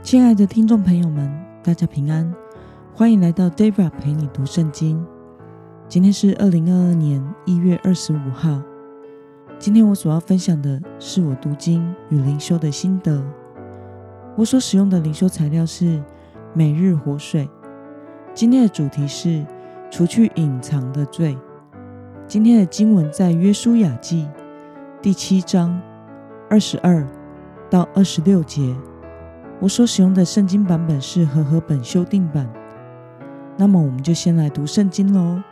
亲爱的听众朋友们，大家平安，欢迎来到 Dara 陪你读圣经。今天是二零二二年一月二十五号。今天我所要分享的是我读经与灵修的心得。我所使用的灵修材料是每日活水。今天的主题是除去隐藏的罪。今天的经文在约书亚记第七章二十二到二十六节。我所使用的圣经版本是和合本修订版。那么，我们就先来读圣经喽。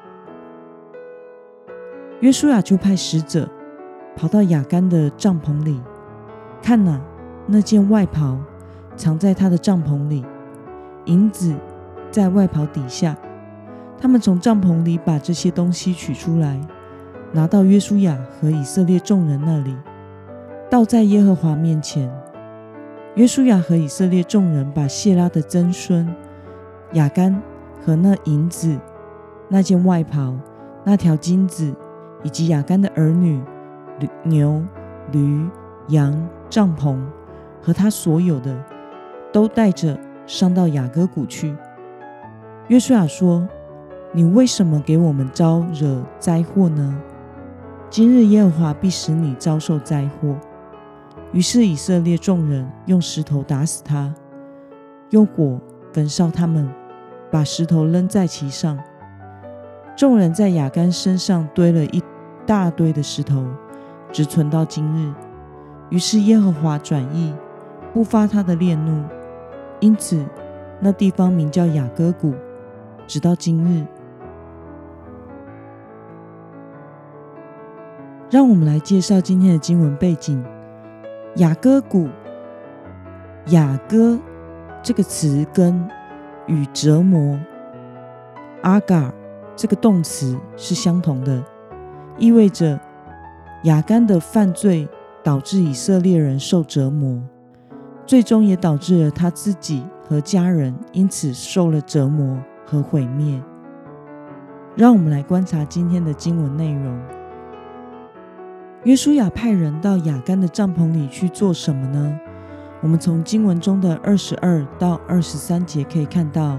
约书亚就派使者跑到雅干的帐篷里，看呐，那件外袍藏在他的帐篷里，银子在外袍底下。他们从帐篷里把这些东西取出来，拿到约书亚和以色列众人那里，倒在耶和华面前。约书亚和以色列众人把谢拉的曾孙雅干和那银子、那件外袍、那条金子，以及雅干的儿女、牛、驴、羊、帐篷和他所有的，都带着上到雅各谷去。约书亚说：“你为什么给我们招惹灾祸呢？今日耶和华必使你遭受灾祸。”于是以色列众人用石头打死他，用火焚烧他们，把石头扔在其上。众人在雅干身上堆了一大堆的石头，直存到今日。于是耶和华转意，不发他的烈怒，因此那地方名叫雅各谷，直到今日。让我们来介绍今天的经文背景。雅各谷，雅各这个词根与折磨阿嘎这个动词是相同的，意味着雅干的犯罪导致以色列人受折磨，最终也导致了他自己和家人因此受了折磨和毁灭。让我们来观察今天的经文内容。约书亚派人到雅干的帐篷里去做什么呢？我们从经文中的二十二到二十三节可以看到，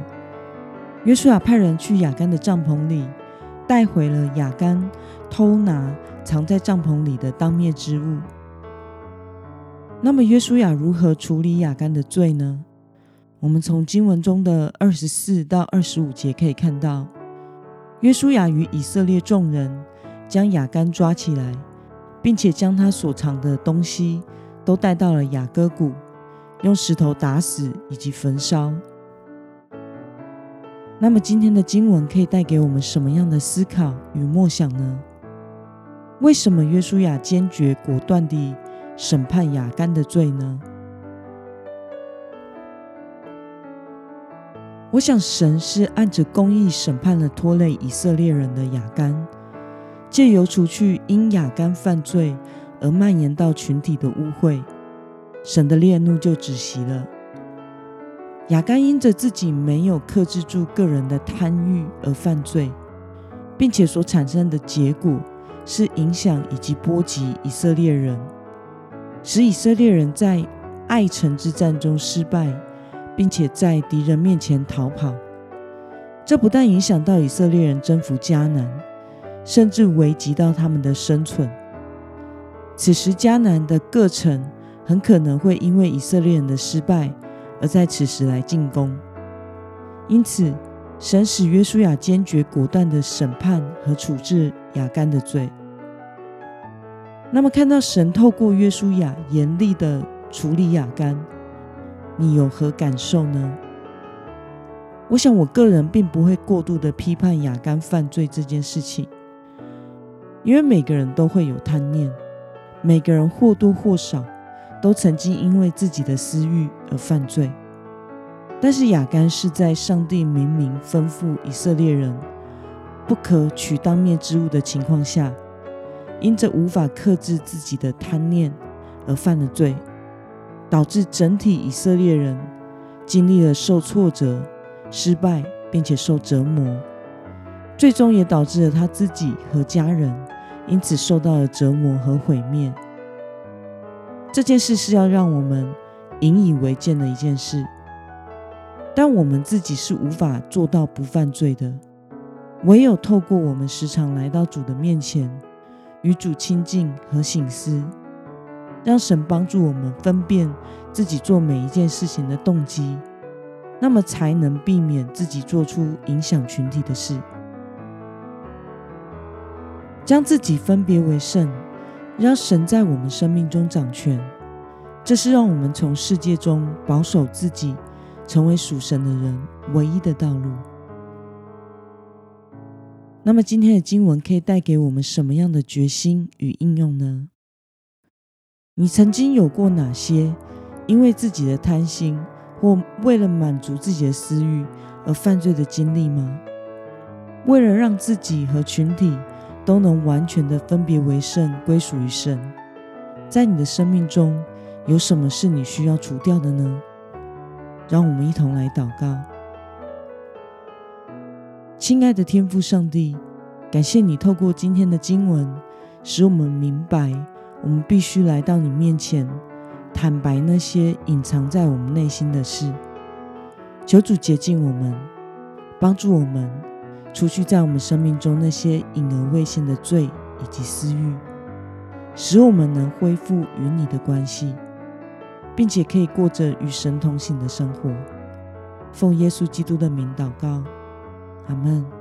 约书亚派人去雅干的帐篷里，带回了雅干偷拿藏在帐篷里的当灭之物。那么，约书亚如何处理雅干的罪呢？我们从经文中的二十四到二十五节可以看到，约书亚与以色列众人将雅干抓起来。并且将他所藏的东西都带到了雅各谷，用石头打死以及焚烧。那么今天的经文可以带给我们什么样的思考与默想呢？为什么约书亚坚决果断地审判雅干的罪呢？我想神是按着公义审判了拖累以色列人的雅干。借由除去因雅干犯罪而蔓延到群体的污秽，神的烈怒就止息了。雅干因着自己没有克制住个人的贪欲而犯罪，并且所产生的结果是影响以及波及以色列人，使以色列人在爱城之战中失败，并且在敌人面前逃跑。这不但影响到以色列人征服迦南。甚至危及到他们的生存。此时，迦南的各城很可能会因为以色列人的失败而在此时来进攻。因此，神使约书亚坚决果断的审判和处置雅干的罪。那么，看到神透过约书亚严厉的处理雅干，你有何感受呢？我想，我个人并不会过度的批判雅干犯罪这件事情。因为每个人都会有贪念，每个人或多或少都曾经因为自己的私欲而犯罪。但是亚干是在上帝明明吩咐以色列人不可取当灭之物的情况下，因着无法克制自己的贪念而犯了罪，导致整体以色列人经历了受挫折、失败，并且受折磨，最终也导致了他自己和家人。因此受到了折磨和毁灭。这件事是要让我们引以为鉴的一件事，但我们自己是无法做到不犯罪的。唯有透过我们时常来到主的面前，与主亲近和醒思，让神帮助我们分辨自己做每一件事情的动机，那么才能避免自己做出影响群体的事。将自己分别为圣，让神在我们生命中掌权，这是让我们从世界中保守自己，成为属神的人唯一的道路。那么今天的经文可以带给我们什么样的决心与应用呢？你曾经有过哪些因为自己的贪心或为了满足自己的私欲而犯罪的经历吗？为了让自己和群体都能完全的分别为圣，归属于神，在你的生命中有什么是你需要除掉的呢？让我们一同来祷告。亲爱的天父上帝，感谢你透过今天的经文，使我们明白，我们必须来到你面前，坦白那些隐藏在我们内心的事。求主洁净我们，帮助我们，除去在我们生命中那些隐而未现的罪以及私欲，使我们能恢复与你的关系，并且可以过着与神同行的生活。奉耶稣基督的名祷告。阿门。